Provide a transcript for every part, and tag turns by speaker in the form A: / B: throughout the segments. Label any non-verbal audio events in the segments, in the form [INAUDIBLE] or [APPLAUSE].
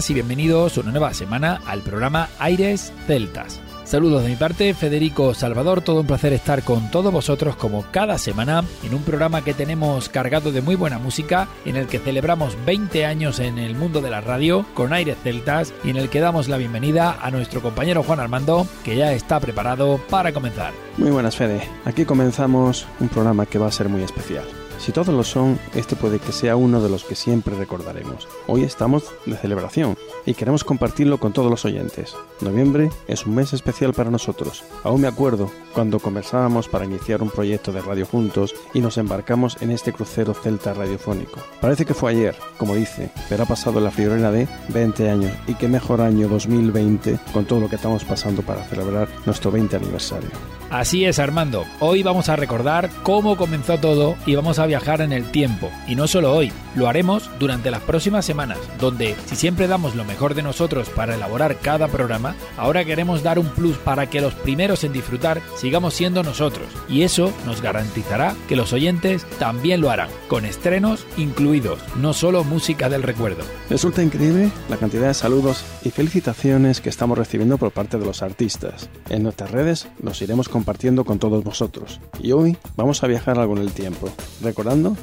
A: Buenas y bienvenidos una nueva semana al programa Aires Celtas. Saludos de mi parte, Federico Salvador, todo un placer estar con todos vosotros como cada semana en un programa que tenemos cargado de muy buena música, en el que celebramos 20 años en el mundo de la radio con Aires Celtas y en el que damos la bienvenida a nuestro compañero Juan Armando, que ya está preparado para comenzar.
B: Muy buenas, Fede. Aquí comenzamos un programa que va a ser muy especial. Si todos lo son, este puede que sea uno de los que siempre recordaremos. Hoy estamos de celebración y queremos compartirlo con todos los oyentes. Noviembre es un mes especial para nosotros. Aún me acuerdo cuando conversábamos para iniciar un proyecto de radio juntos y nos embarcamos en este crucero celta radiofónico. Parece que fue ayer, como dice, pero ha pasado la friolera de 20 años y qué mejor año 2020 con todo lo que estamos pasando para celebrar nuestro 20 aniversario.
A: Así es, Armando. Hoy vamos a recordar cómo comenzó todo y vamos a viajar en el tiempo. Y no solo hoy, lo haremos durante las próximas semanas, donde si siempre damos lo mejor de nosotros para elaborar cada programa, ahora queremos dar un plus para que los primeros en disfrutar sigamos siendo nosotros. Y eso nos garantizará que los oyentes también lo harán, con estrenos incluidos, no solo música del recuerdo.
B: Resulta increíble la cantidad de saludos y felicitaciones que estamos recibiendo por parte de los artistas. En nuestras redes los iremos compartiendo con todos vosotros. Y hoy vamos a viajar algo en el tiempo,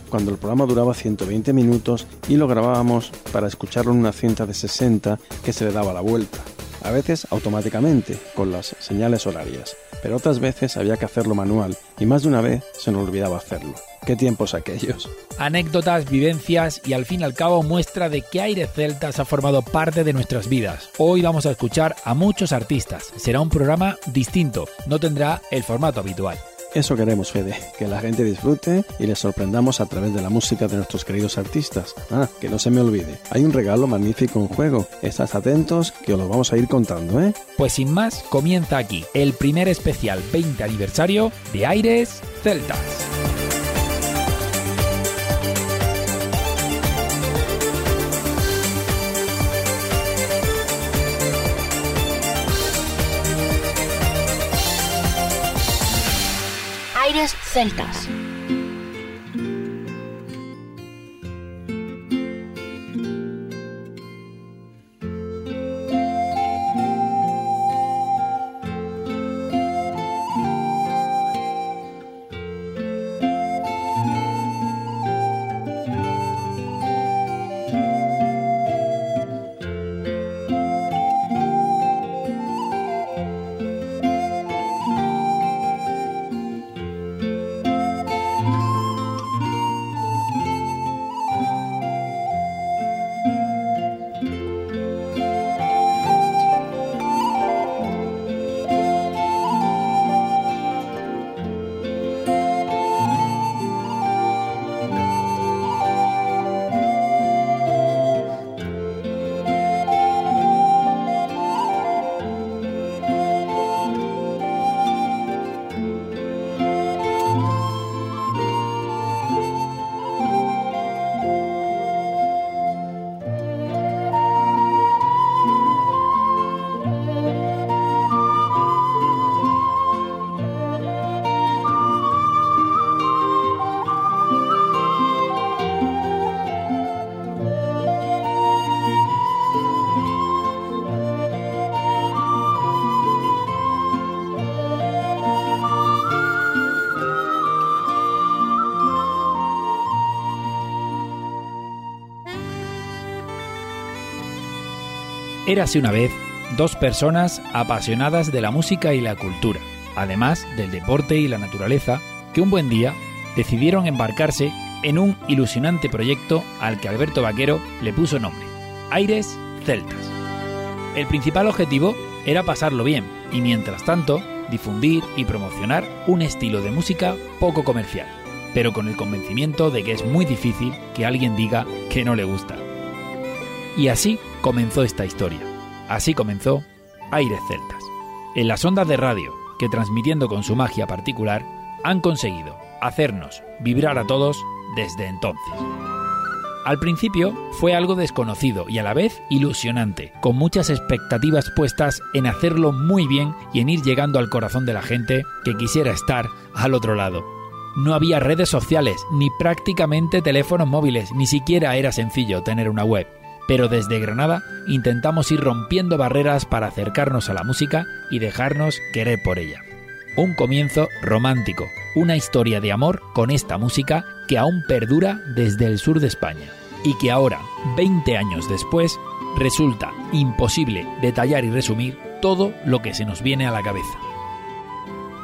B: cuando el programa duraba 120 minutos y lo grabábamos para escucharlo en una cinta de 60 que se le daba la vuelta. A veces automáticamente, con las señales horarias, pero otras veces había que hacerlo manual y más de una vez se nos olvidaba hacerlo. ¿Qué tiempos aquellos?
A: Anécdotas, vivencias y al fin y al cabo muestra de que Aire Celtas ha formado parte de nuestras vidas. Hoy vamos a escuchar a muchos artistas. Será un programa distinto, no tendrá el formato habitual.
B: Eso queremos, Fede, que la gente disfrute y les sorprendamos a través de la música de nuestros queridos artistas. Ah, que no se me olvide, hay un regalo magnífico en juego. Estás atentos que os lo vamos a ir contando, ¿eh?
A: Pues sin más, comienza aquí el primer especial 20 aniversario de Aires Celtas.
C: Celtas. Érase una vez dos personas apasionadas de la música y la cultura, además del deporte y la naturaleza, que un buen día decidieron embarcarse en un ilusionante proyecto al que Alberto Vaquero le puso nombre, Aires Celtas.
A: El principal objetivo era pasarlo bien y mientras tanto difundir y promocionar un estilo de música poco comercial, pero con el convencimiento de que es muy difícil que alguien diga que no le gusta. Y así comenzó esta historia. Así comenzó Aires Celtas. En las ondas de radio, que transmitiendo con su magia particular, han conseguido hacernos vibrar a todos desde entonces. Al principio fue algo desconocido y a la vez ilusionante, con muchas expectativas puestas en hacerlo muy bien y en ir llegando al corazón de la gente que quisiera estar al otro lado. No había redes sociales, ni prácticamente teléfonos móviles, ni siquiera era sencillo tener una web. Pero desde Granada intentamos ir rompiendo barreras para acercarnos a la música y dejarnos querer por ella. Un comienzo romántico, una historia de amor con esta música que aún perdura desde el sur de España y que ahora, 20 años después, resulta imposible detallar y resumir todo lo que se nos viene a la cabeza.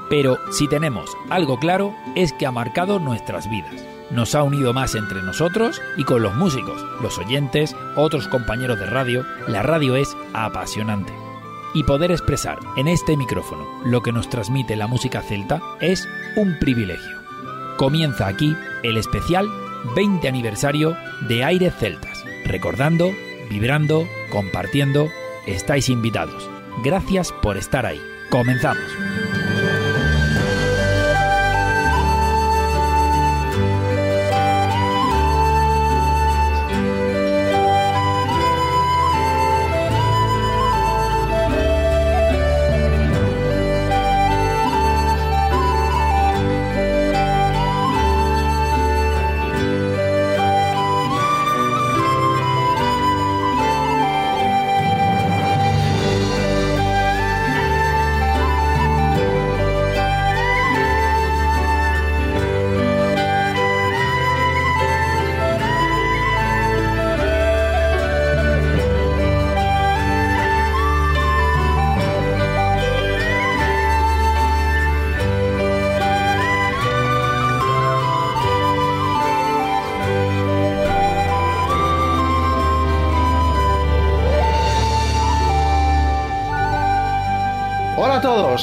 A: Pero si tenemos algo claro es que ha marcado nuestras vidas. Nos ha unido más entre nosotros y con los músicos, los oyentes, otros compañeros de radio. La radio es apasionante. Y poder expresar en este micrófono lo que nos transmite la música celta es un privilegio. Comienza aquí el especial 20 aniversario de Aires Celtas. Recordando, vibrando, compartiendo, estáis invitados. Gracias por estar ahí. Comenzamos.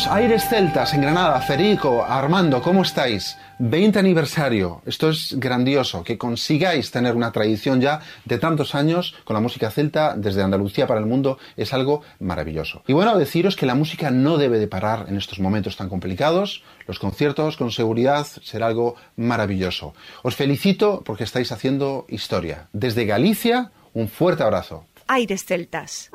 D: Aires Celtas en Granada, Federico, Armando, ¿cómo estáis? 20 aniversario, esto es grandioso, que consigáis tener una tradición ya de tantos años con la música celta desde Andalucía para el mundo es algo maravilloso. Y bueno, deciros que la música no debe de parar en estos momentos tan complicados, los conciertos con seguridad será algo maravilloso. Os felicito porque estáis haciendo historia. Desde Galicia, un fuerte abrazo.
E: Aires Celtas.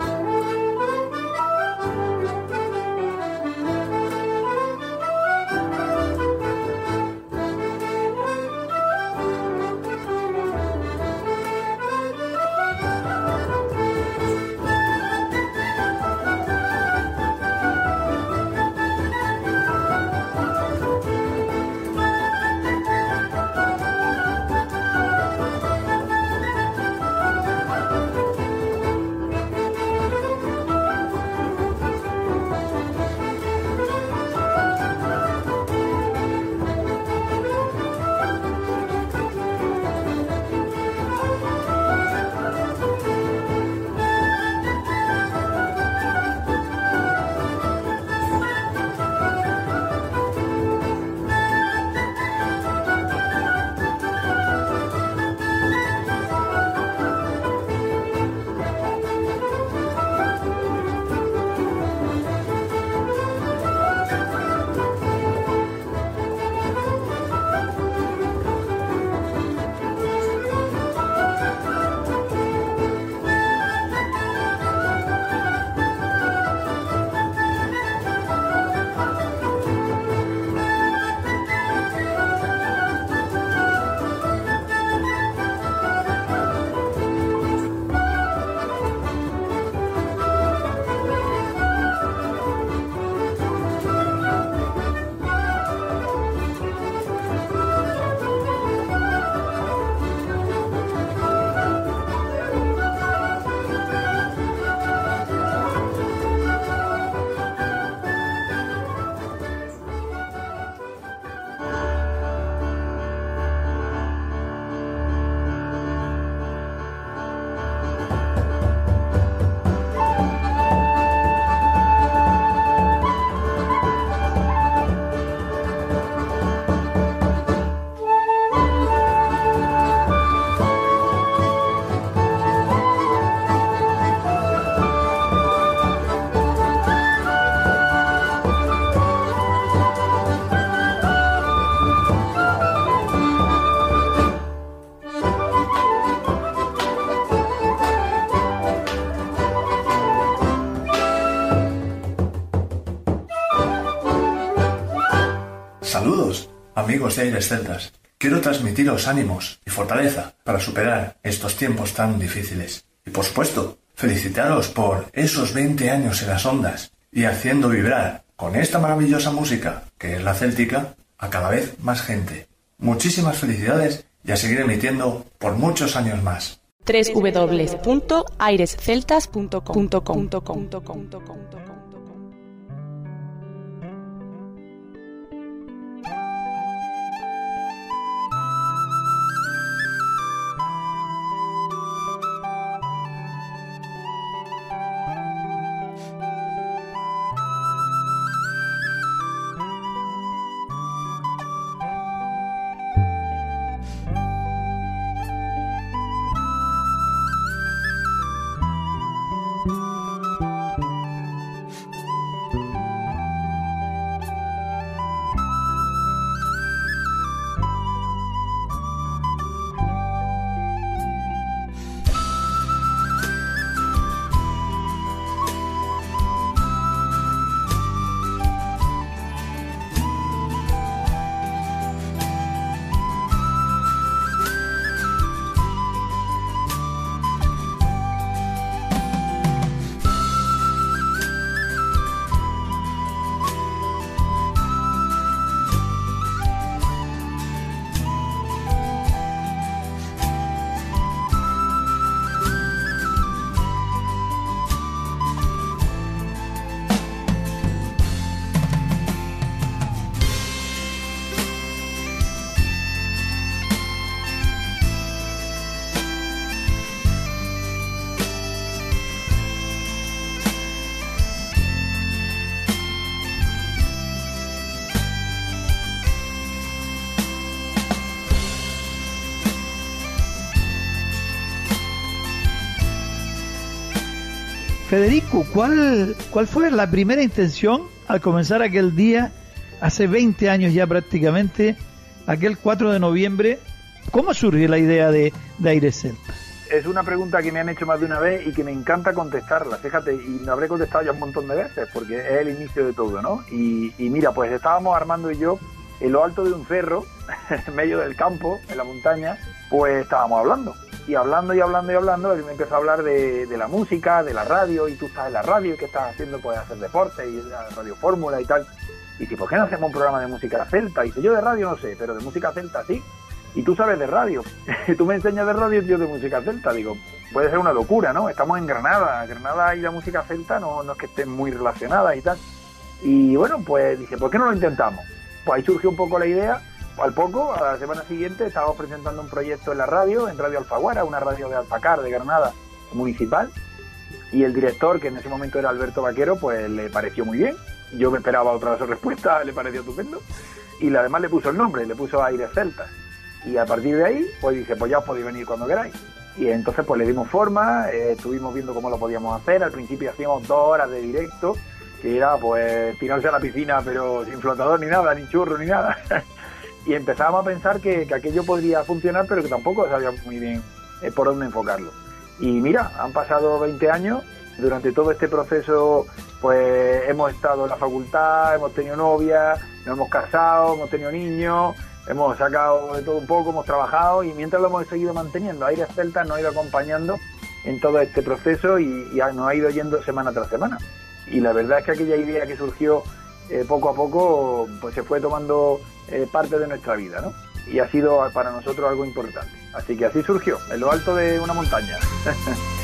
F: Amigos de Aires Celtas. Quiero transmitiros ánimos y fortaleza para superar estos tiempos tan difíciles. Y por supuesto, felicitaros por esos 20 años en las ondas y haciendo vibrar con esta maravillosa música que es la céltica a cada vez más gente. Muchísimas felicidades y a seguir emitiendo por muchos años más
G: www.airesceltas.com.
E: Federico, ¿cuál, ¿cuál fue la primera intención al comenzar aquel día, hace 20 años ya prácticamente, aquel 4 de noviembre? ¿Cómo surge la idea de, de Aire Celta?
H: Es una pregunta que me han hecho más de una vez y que me encanta contestarla, fíjate, y me habré contestado ya un montón de veces, porque es el inicio de todo, ¿no? Y, y mira, pues estábamos Armando y yo en lo alto de un cerro, [LAUGHS] en medio del campo, en la montaña, pues estábamos hablando y hablando y hablando y hablando, él me empezó a hablar de, la música, de la radio, y tú estás en la radio, y qué estás haciendo, pues hacer deporte, y la radio fórmula y tal. Y dice, ¿por qué no hacemos un programa de música celta? Y dice, yo de radio no sé, pero de música celta sí. Y tú sabes de radio. [LAUGHS] tú me enseñas de radio y yo de música celta. Digo, puede ser una locura, ¿no? Estamos en Granada. Granada y la música celta no, no es que estén muy relacionadas y tal. Y bueno, pues dice, ¿por qué no lo intentamos? Pues ahí surgió un poco la idea al poco, a la semana siguiente, estábamos presentando un proyecto en la radio, en Radio Alfaguara, una radio de Alfacar, de Granada, municipal, y el director, que en ese momento era Alberto Vaquero, pues le pareció muy bien. Yo me esperaba otra [LAUGHS] respuesta, le pareció estupendo. Y además le puso el nombre, le puso Aire Celtas. Y a partir de ahí, pues dice, pues ya os podéis venir cuando queráis. Y entonces pues le dimos forma, eh, estuvimos viendo cómo lo podíamos hacer. Al principio hacíamos dos horas de directo, que era pues tirarse a la piscina, pero sin flotador ni nada, ni churro ni nada. [LAUGHS] y empezábamos a pensar que, aquello podría funcionar, pero que tampoco sabíamos muy bien eh, por dónde enfocarlo. Y mira, han pasado 20 años, durante todo este proceso pues hemos estado en la facultad, hemos tenido novia, nos hemos casado, hemos tenido niños, hemos sacado de todo un poco, hemos trabajado y mientras lo hemos seguido manteniendo, Aires Celta nos ha ido acompañando en todo este proceso y, nos ha ido yendo semana tras semana. Y la verdad es que aquella idea que surgió eh, poco a poco pues se fue tomando eh, parte de nuestra vida, ¿no? Y ha sido para nosotros algo importante. Así que así surgió, en lo alto de una montaña. [LAUGHS]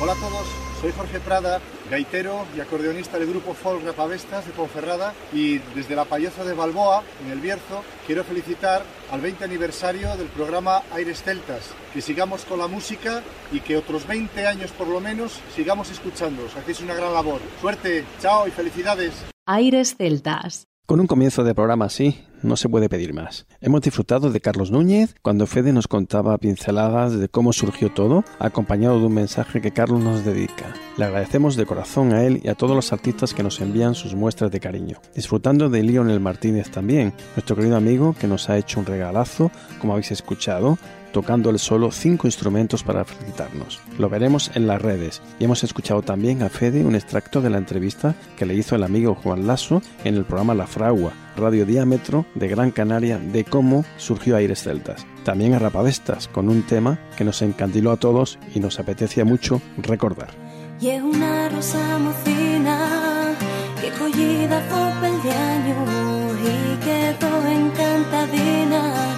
I: Hola a todos, soy Jorge Prada, gaitero y acordeonista del grupo Folk Rapavestas de Ponferrada y desde la Payoza de Balboa, en el Bierzo, quiero felicitar al 20 aniversario del programa Aires Celtas, que sigamos con la música y que otros 20 años por lo menos sigamos escuchándoos. Hacéis una gran labor. Suerte, chao y felicidades.
J: Aires Celtas.
B: Con un comienzo de programa así, no se puede pedir más. Hemos disfrutado de Carlos Núñez cuando Fede nos contaba pinceladas de cómo surgió todo, acompañado de un mensaje que Carlos nos dedica. Le agradecemos de corazón a él y a todos los artistas que nos envían sus muestras de cariño. Disfrutando de Lionel Martínez también, nuestro querido amigo que nos ha hecho un regalazo, como habéis escuchado, tocando el solo cinco instrumentos para felicitarnos. Lo veremos en las redes y hemos escuchado también a Fede un extracto de la entrevista que le hizo el amigo Juan Lasso en el programa La Fragua, Radio Diámetro de Gran Canaria, de cómo surgió Aires Celtas. También a Rapavestas, con un tema que nos encandiló a todos y nos apetecía mucho recordar.
K: Y una rosa mocina que collida fue el de y quedó encantadina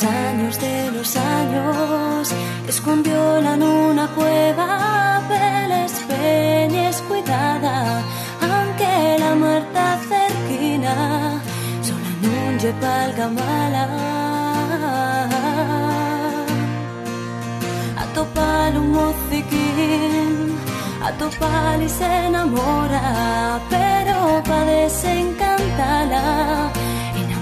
K: los años de los años escondióla en una cueva peles peñes cuidada aunque la muerta cerquina sola un palga mala a topar un mociquín a topar y se enamora pero pa desencantarla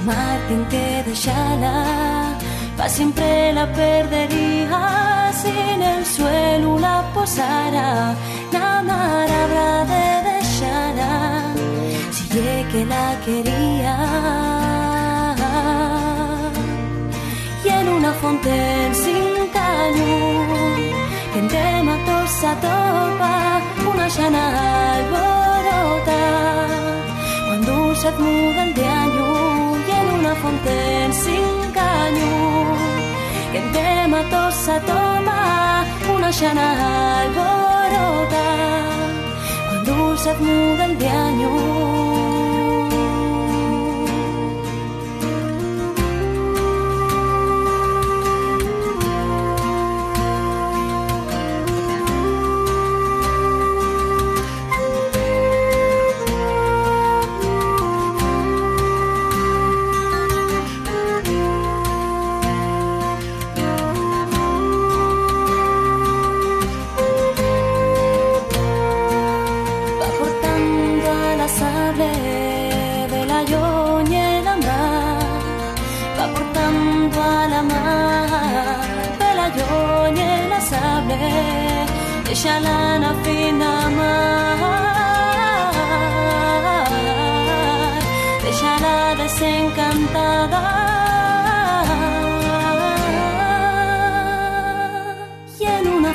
K: Martín que dejarla, pa siempre la perdería sin el suelo la posara, la mar habrá de dejarla si que la quería. Y en una fonte sin caño, que en mató a topa, una llana alborota, cuando se muda el de año una fonte sin caño que tema tosa toma una llana alborota cuando se muda el de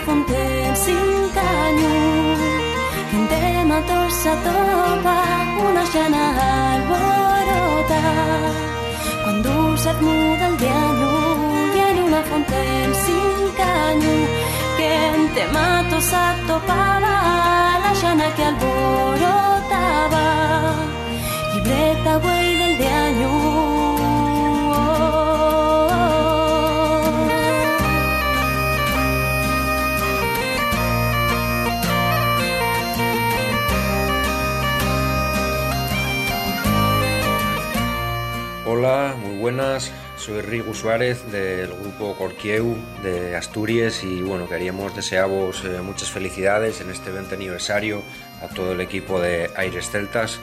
K: fonte sin caño, de matosa topa, una llana alborota, cuando se muda el diario, y en una fonte sin caño, te mato sa topaba la llana que alborotaba. Libreta güey del de
L: buenas. Soy Rigo Suárez del grupo Corquieu de Asturias y bueno, queríamos desearos eh, muchas felicidades en este 20 aniversario a todo el equipo de Aires Celtas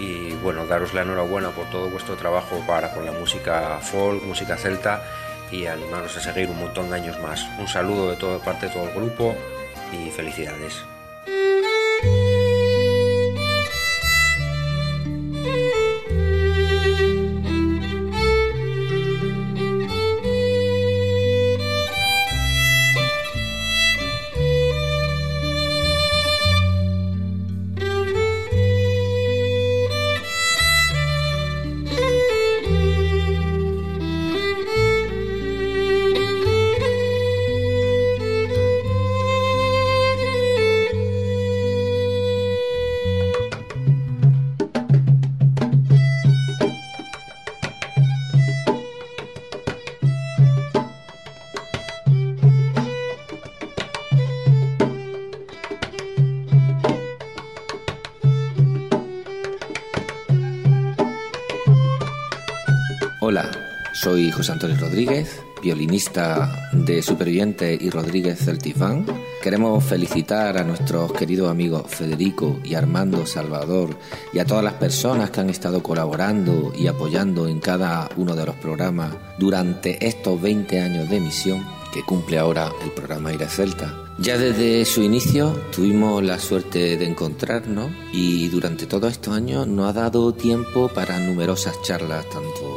L: y bueno, daros la enhorabuena por todo vuestro trabajo para con la música folk, música celta y animaros a seguir un montón de años más. Un saludo de toda parte de todo el grupo y felicidades.
M: Soy José Antonio Rodríguez, violinista de Superviviente y Rodríguez Celtifán. Queremos felicitar a nuestros queridos amigos Federico y Armando Salvador y a todas las personas que han estado colaborando y apoyando en cada uno de los programas durante estos 20 años de emisión que cumple ahora el programa Aire Celta. Ya desde su inicio tuvimos la suerte de encontrarnos y durante todos estos años nos ha dado tiempo para numerosas charlas, tanto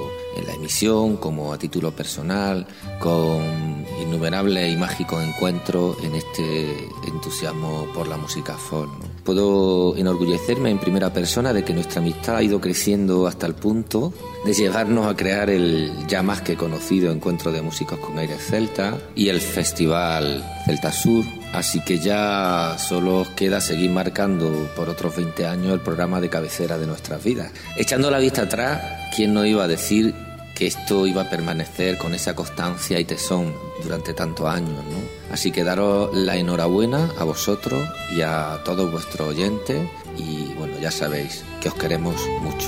M: la emisión como a título personal, con innumerables y mágicos encuentros en este entusiasmo por la música folk. Puedo enorgullecerme en primera persona de que nuestra amistad ha ido creciendo hasta el punto de llevarnos a crear el ya más que conocido Encuentro de Músicos con Aires Celta y el Festival Celta Sur. Así que ya solo queda seguir marcando por otros 20 años el programa de cabecera de nuestras vidas. Echando la vista atrás, ¿quién no iba a decir que esto iba a permanecer con esa constancia y tesón durante tantos años, ¿no? Así que daros la enhorabuena a vosotros y a todos vuestros oyentes y bueno, ya sabéis que os queremos mucho.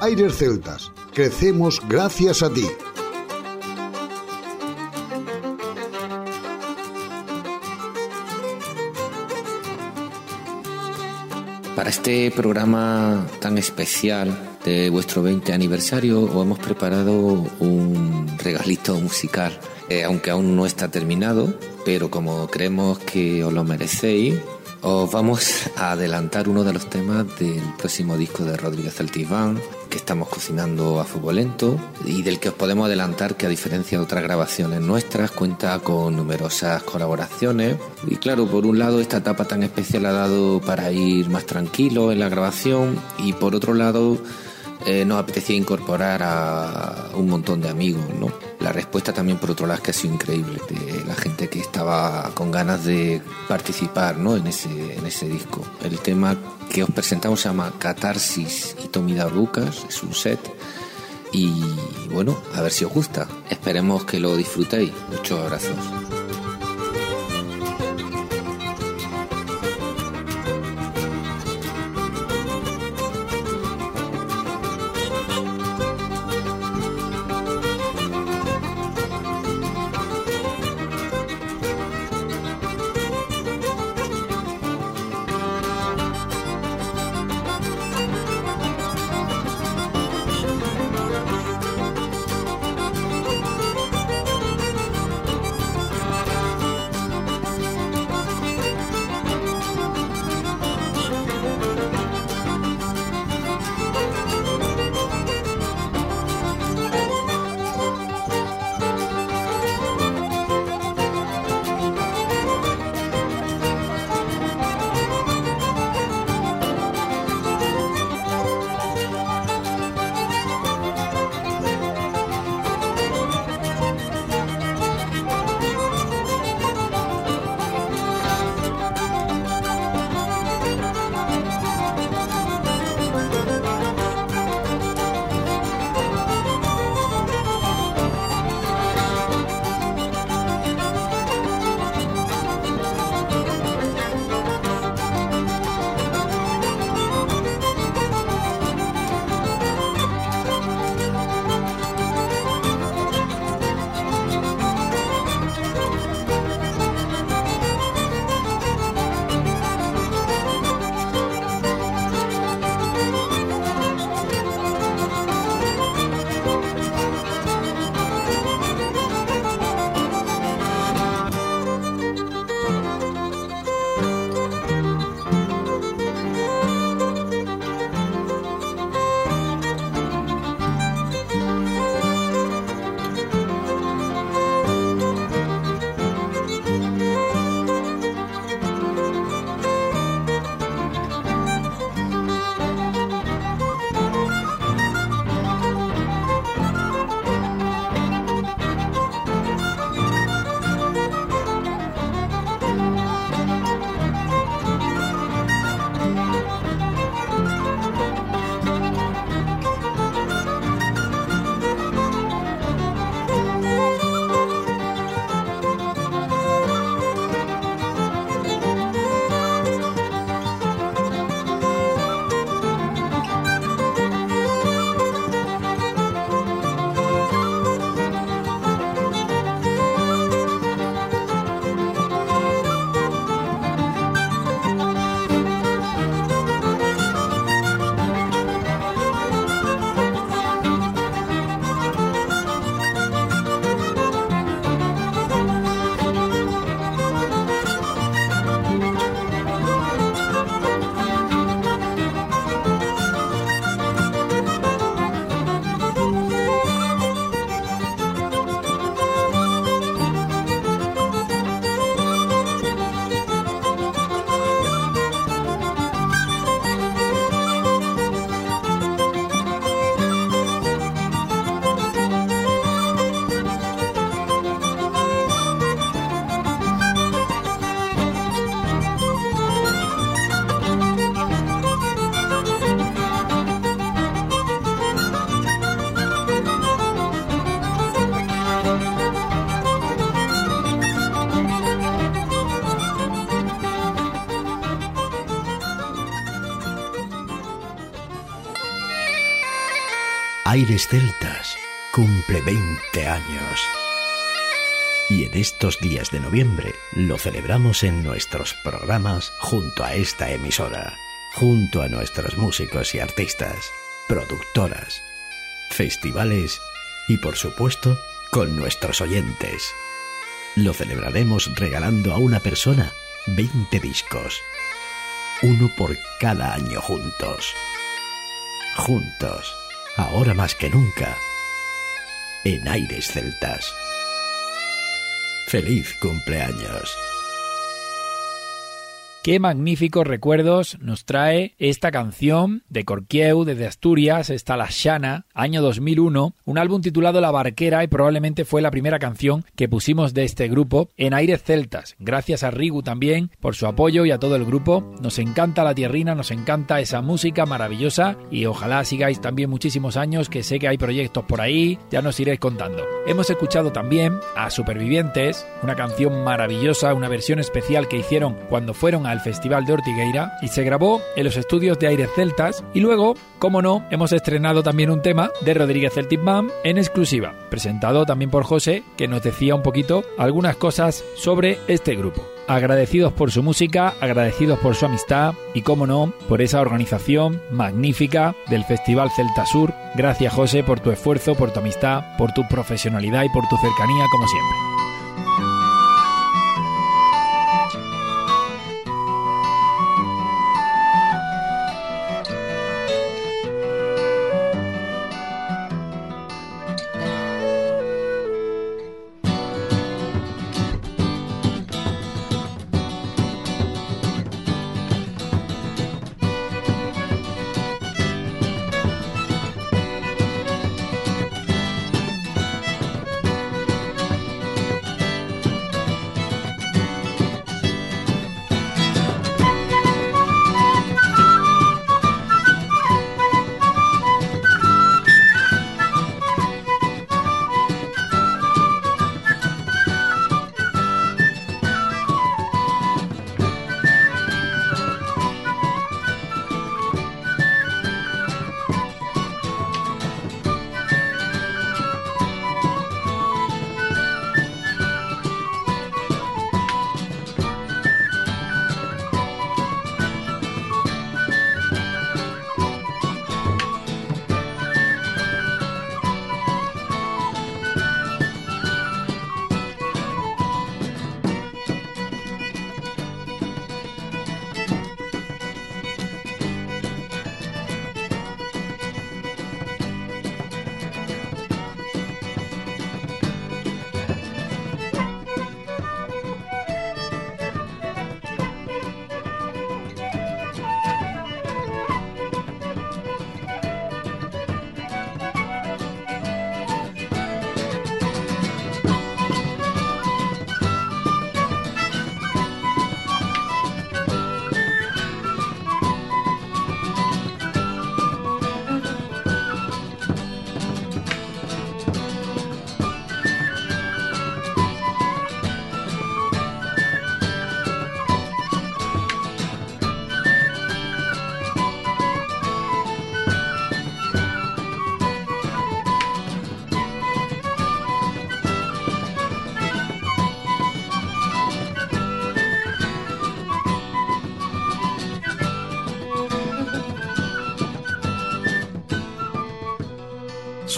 N: Aires Celtas, crecemos gracias a ti.
M: Para este programa tan especial de vuestro 20 aniversario os hemos preparado un regalito musical, eh, aunque aún no está terminado, pero como creemos que os lo merecéis, os vamos a adelantar uno de los temas del próximo disco de Rodríguez Altiván, que estamos cocinando a fuego lento y del que os podemos adelantar que a diferencia de otras grabaciones nuestras cuenta con numerosas colaboraciones. Y claro, por un lado esta etapa tan especial ha dado para ir más tranquilo en la grabación y por otro lado eh, nos apetecía incorporar a un montón de amigos, ¿no? La respuesta también por otro lado es que ha sido increíble, la gente que estaba con ganas de participar ¿no? en, ese, en ese disco. El tema que os presentamos se llama Catarsis y Tomida Lucas, es un set. Y bueno, a ver si os gusta. Esperemos que lo disfrutéis. Muchos abrazos.
O: Aires Celtas cumple 20 años. Y en estos días de noviembre lo celebramos en nuestros programas junto a esta emisora, junto a nuestros músicos y artistas, productoras, festivales y por supuesto con nuestros oyentes. Lo celebraremos regalando a una persona 20 discos, uno por cada año juntos. Juntos, ahora más que nunca, en Aires Celtas. ¡Feliz cumpleaños!
A: Qué magníficos recuerdos nos trae esta canción de Corquieu desde Asturias, está La Shana, año 2001, un álbum titulado La Barquera y probablemente fue la primera canción que pusimos de este grupo en Aires Celtas. Gracias a Rigu también por su apoyo y a todo el grupo. Nos encanta la tierrina, nos encanta esa música maravillosa y ojalá sigáis también muchísimos años que sé que hay proyectos por ahí, ya nos iréis contando. Hemos escuchado también a Supervivientes, una canción maravillosa, una versión especial que hicieron cuando fueron a al Festival de Ortigueira y se grabó en los estudios de Aires Celtas y luego, como no, hemos estrenado también un tema de Rodríguez Celtic Band en exclusiva, presentado también por José, que nos decía un poquito algunas cosas sobre este grupo. Agradecidos por su música, agradecidos por su amistad y, como no, por esa organización magnífica del Festival Celta Sur. Gracias José por tu esfuerzo, por tu amistad, por tu profesionalidad y por tu cercanía como siempre.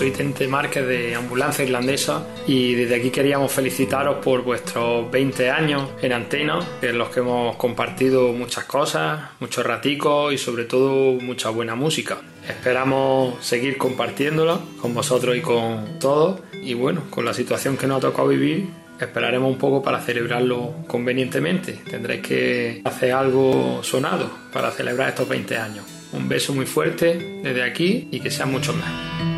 P: Soy Tente Márquez de Ambulancia Irlandesa y desde aquí queríamos felicitaros por vuestros 20 años en antena, en los que hemos compartido muchas cosas, muchos raticos y sobre todo mucha buena música. Esperamos seguir compartiéndola con vosotros y con todos y bueno, con la situación que nos ha tocado vivir, esperaremos un poco para celebrarlo convenientemente. Tendréis que hacer algo sonado para celebrar estos 20 años. Un beso muy fuerte desde aquí y que sean muchos más.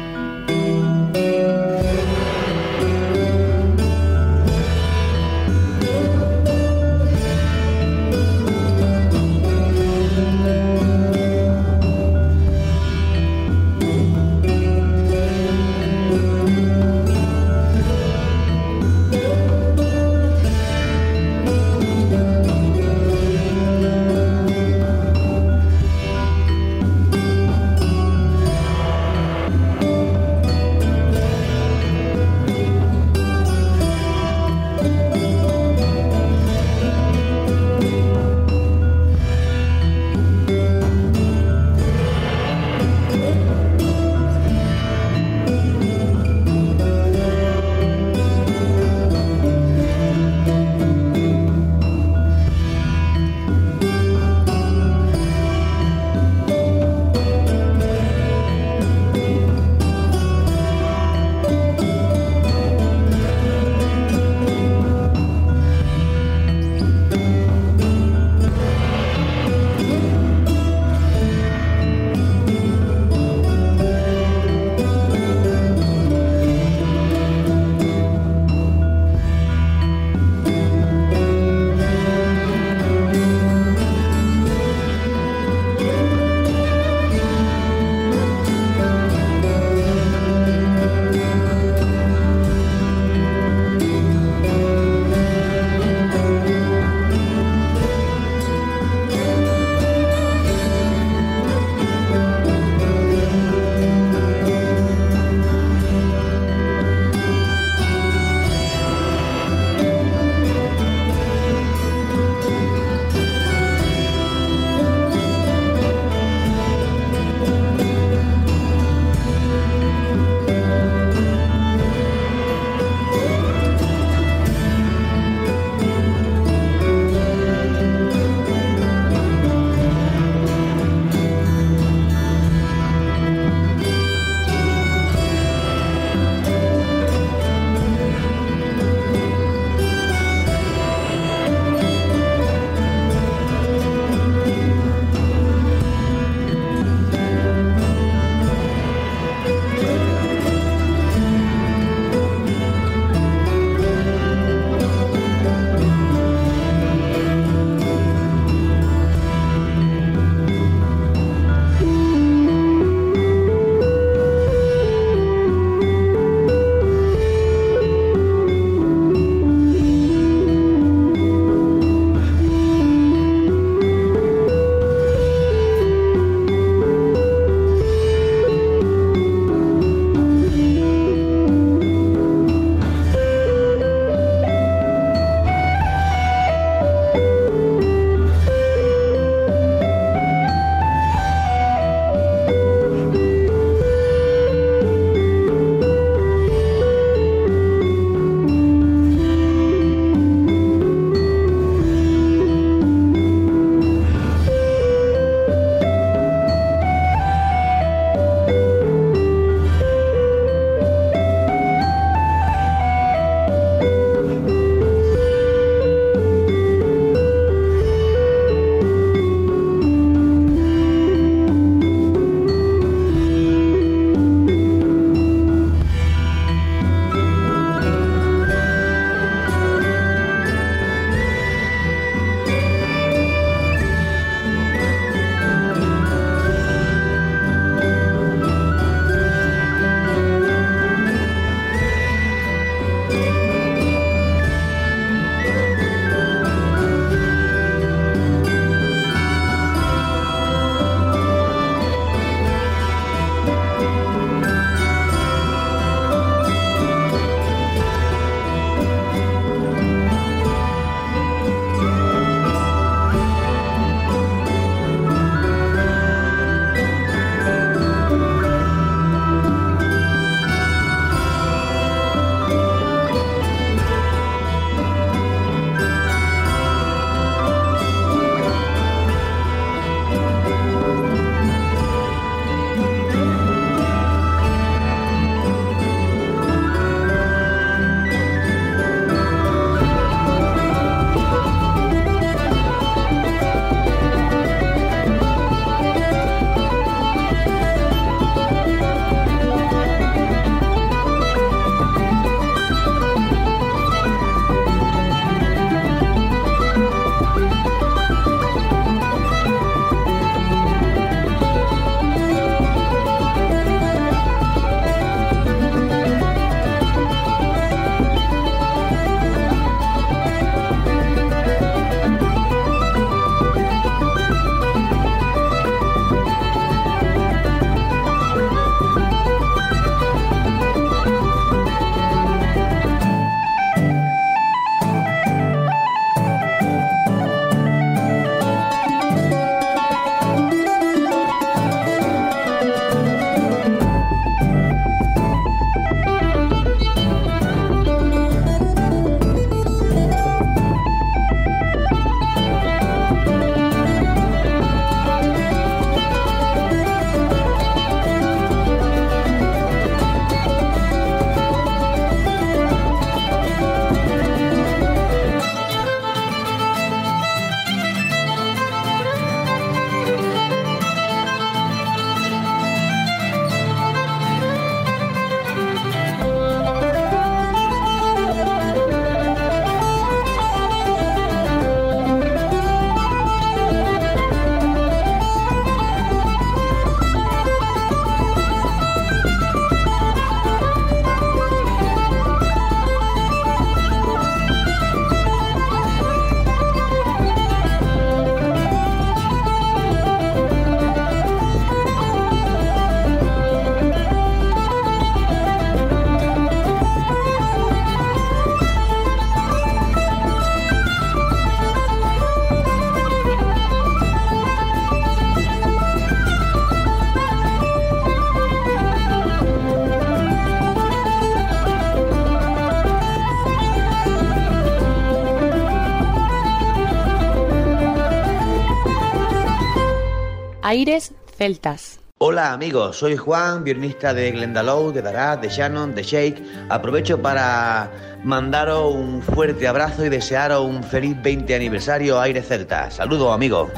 G: Aires Celtas.
Q: Hola amigos, soy Juan, violinista de Glendalough, de Darat, de Shannon, de Shake. Aprovecho para mandaros un fuerte abrazo y desearos un feliz 20 aniversario Aires Celtas. Saludos amigos.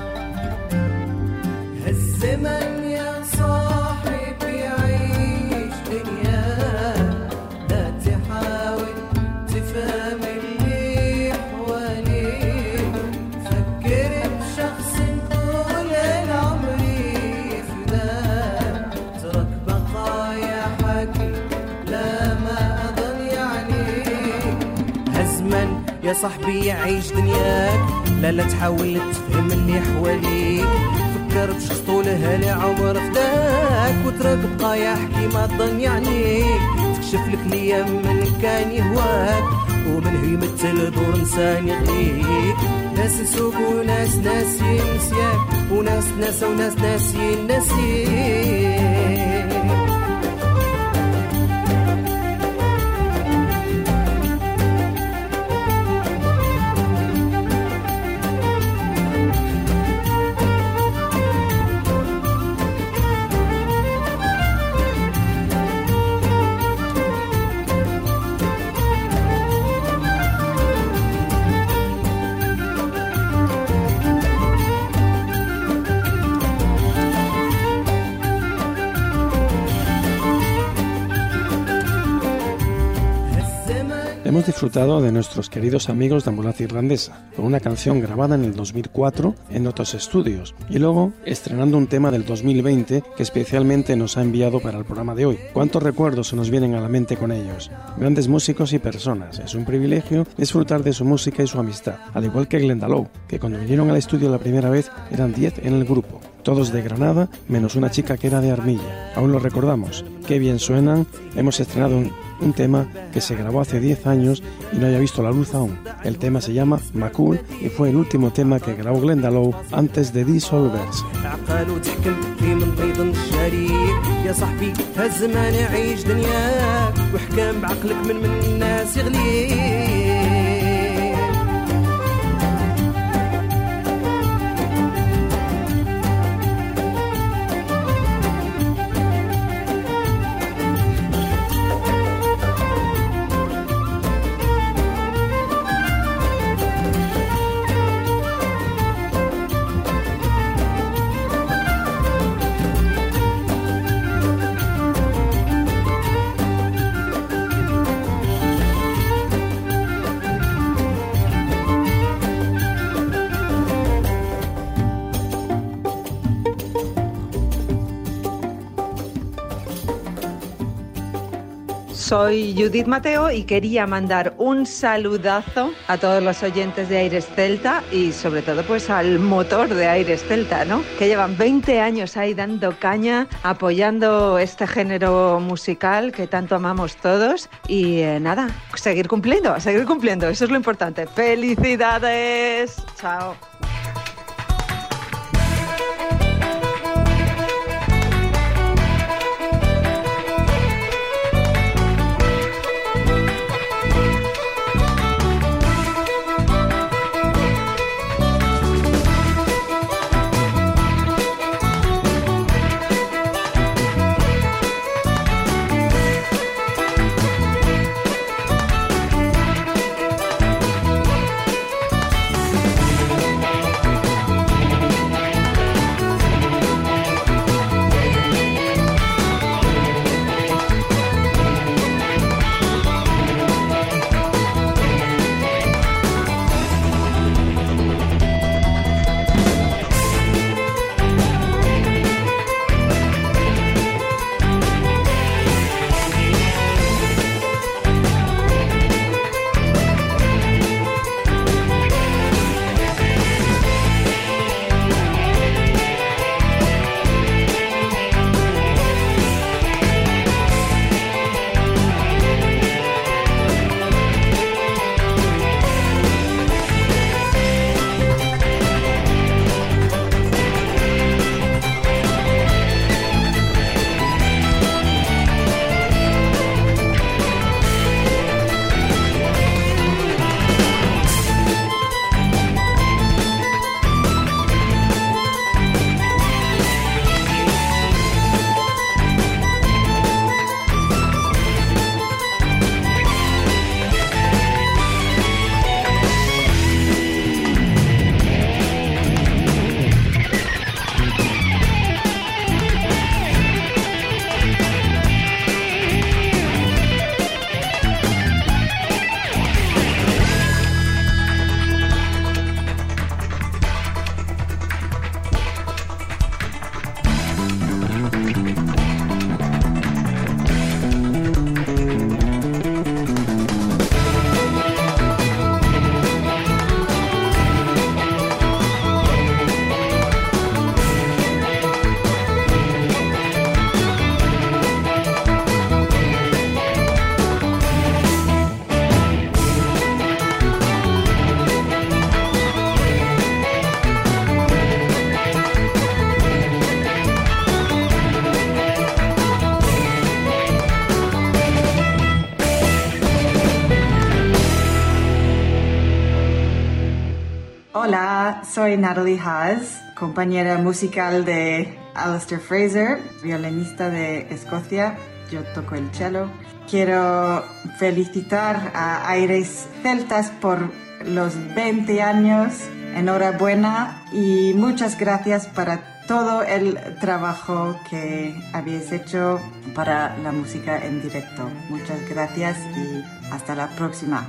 R: صاحبي يعيش دنياك. لا لا تحاول تفهم اللي حواليك. فكر بشخص طوله لعمر فداك وترك بقى يحكي ما تظن يعنيك تكشف لك الأيام من كان يهواك ومن هو يمثل دور إنسان يغنيك ناس نسوك وناس ناسين نسياك وناس ناس وناس ناسين ناسين
B: disfrutado de nuestros queridos amigos de Ambulancia Irlandesa, con una canción grabada en el 2004 en otros estudios, y luego estrenando un tema del 2020 que especialmente nos ha enviado para el programa de hoy. ¿Cuántos recuerdos se nos vienen a la mente con ellos? Grandes músicos y personas. Es un privilegio disfrutar de su música y su amistad, al igual que Glendalough, que cuando vinieron al estudio la primera vez eran 10 en el grupo todos de Granada, menos una chica que era de Armilla. Aún lo recordamos. Qué bien suenan. Hemos estrenado un, un tema que se grabó hace 10 años y no haya visto la luz aún. El tema se llama Macul y fue el último tema que grabó Glendalough antes de disolverse. [LAUGHS]
S: Soy Judith Mateo y quería mandar un saludazo a todos los oyentes de Aires Celta y sobre todo pues al motor de Aires Celta, ¿no? Que llevan 20 años ahí dando caña, apoyando este género musical que tanto amamos todos y eh, nada, seguir cumpliendo, seguir cumpliendo, eso es lo importante. ¡Felicidades! Chao.
T: Soy Natalie Haas, compañera musical de Alistair Fraser, violinista de Escocia. Yo toco el cello. Quiero felicitar a Aires Celtas por los 20 años. Enhorabuena y muchas gracias para todo el trabajo que habéis hecho para la música en directo. Muchas gracias y hasta la próxima.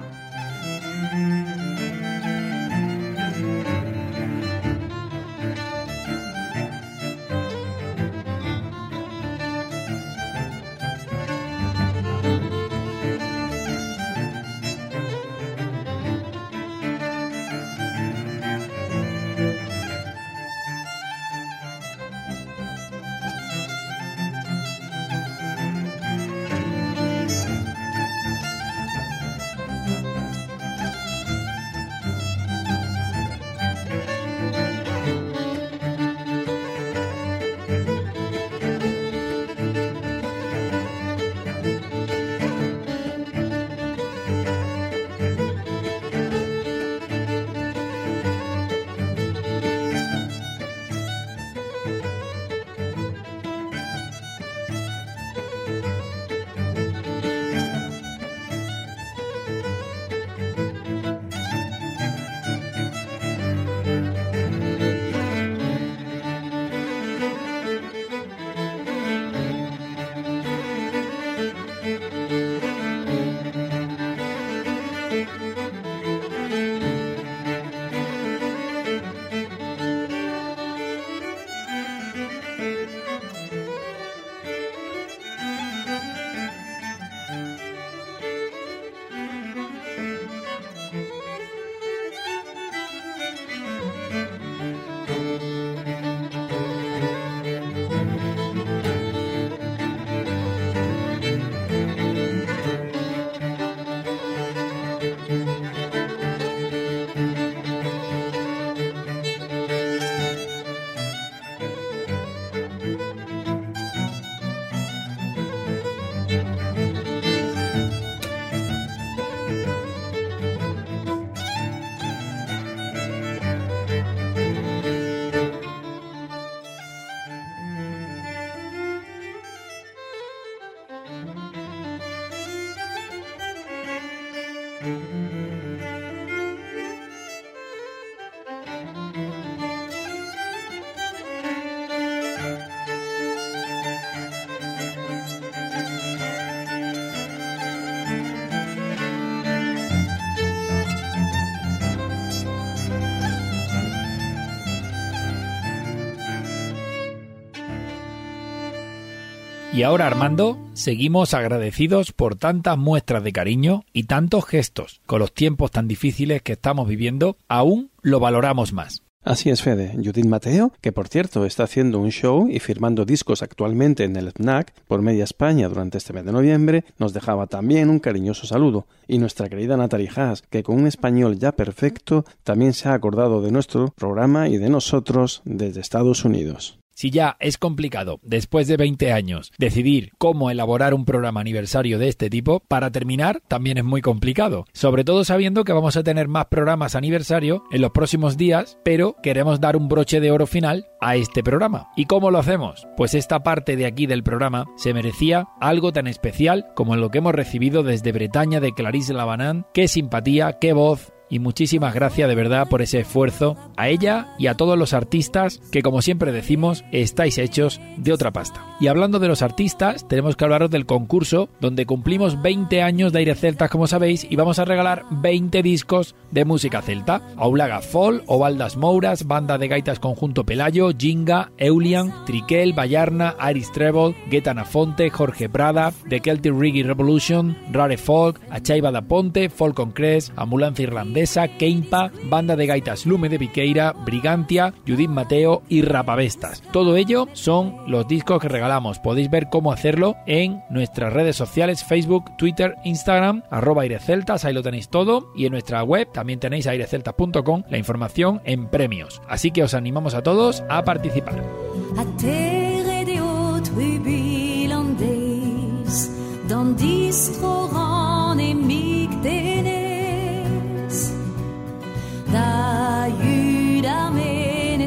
A: Y ahora, Armando, seguimos agradecidos por tantas muestras de cariño y tantos gestos. Con los tiempos tan difíciles que estamos viviendo, aún lo valoramos más.
B: Así es, Fede. Judith Mateo, que por cierto está haciendo un show y firmando discos actualmente en el FNAC por media España durante este mes de noviembre, nos dejaba también un cariñoso saludo. Y nuestra querida Natalie Haas, que con un español ya perfecto también se ha acordado de nuestro programa y de nosotros desde Estados Unidos.
A: Si ya es complicado, después de 20 años, decidir cómo elaborar un programa aniversario de este tipo, para terminar también es muy complicado. Sobre todo sabiendo que vamos a tener más programas aniversario en los próximos días, pero queremos dar un broche de oro final a este programa. ¿Y cómo lo hacemos? Pues esta parte de aquí del programa se merecía algo tan especial como lo que hemos recibido desde Bretaña de Clarice Labanán. Qué simpatía, qué voz, y muchísimas gracias de verdad por ese esfuerzo a ella y a todos los artistas que como siempre decimos estáis hechos de otra pasta. Y hablando de los artistas, tenemos que hablaros del concurso donde cumplimos 20 años de Aire Celtas como sabéis y vamos a regalar 20 discos de música celta. Aulaga Fall, Ovaldas Mouras, Banda de Gaitas Conjunto Pelayo, Jinga, Eulian, Triquel, Bayarna, Iris Treble, Getana Fonte, Jorge Prada, The Celtic Reggae Revolution, Rare Folk, Achaiba da Ponte, Folk on Crest, Ambulancia Irlandesa, Keimpa, Banda de Gaitas Lume de Viqueira, Brigantia, Judith Mateo y Rapavestas. Todo ello son los discos que regalamos. Podéis ver cómo hacerlo en nuestras redes sociales, Facebook, Twitter, Instagram, arroba aireceltas, ahí lo tenéis todo. Y en nuestra web también tenéis aireceltas.com la información en premios. Así que os animamos a todos a participar.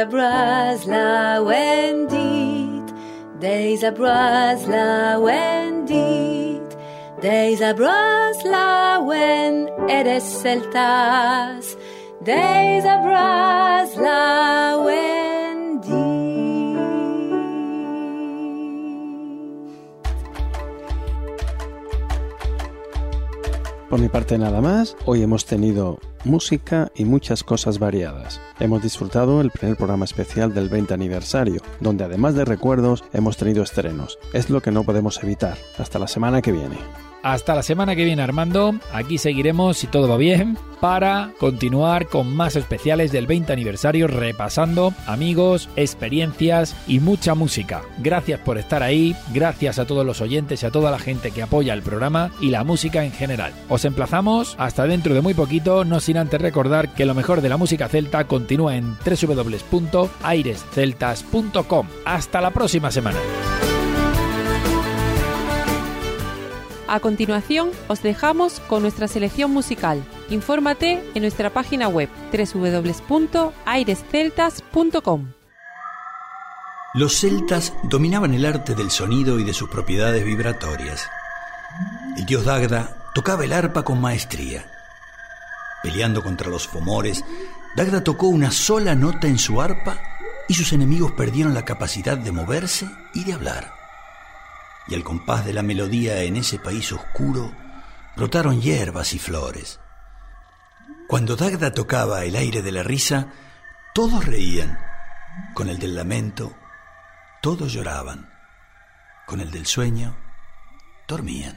K: a bras la wendit, days a bras la wendit, days a bras la when eres celtas, days a bras la wendit.
B: Por mi parte nada más, hoy hemos tenido música y muchas cosas variadas. Hemos disfrutado el primer programa especial del 20 aniversario, donde además de recuerdos hemos tenido estrenos. Es lo que no podemos evitar. Hasta la semana que viene.
A: Hasta la semana que viene Armando, aquí seguiremos si todo va bien para continuar con más especiales del 20 aniversario repasando amigos, experiencias y mucha música. Gracias por estar ahí, gracias a todos los oyentes y a toda la gente que apoya el programa y la música en general. Os emplazamos hasta dentro de muy poquito, no sin antes recordar que lo mejor de la música celta continúa en www.airesceltas.com. Hasta la próxima semana.
G: A continuación, os dejamos con nuestra selección musical. Infórmate en nuestra página web www.airesceltas.com.
U: Los celtas dominaban el arte del sonido y de sus propiedades vibratorias. El dios Dagda tocaba el arpa con maestría. Peleando contra los fomores, Dagda tocó una sola nota en su arpa y sus enemigos perdieron la capacidad de moverse y de hablar y al compás de la melodía en ese país oscuro brotaron hierbas y flores. Cuando Dagda tocaba el aire de la risa, todos reían, con el del lamento, todos lloraban, con el del sueño, dormían.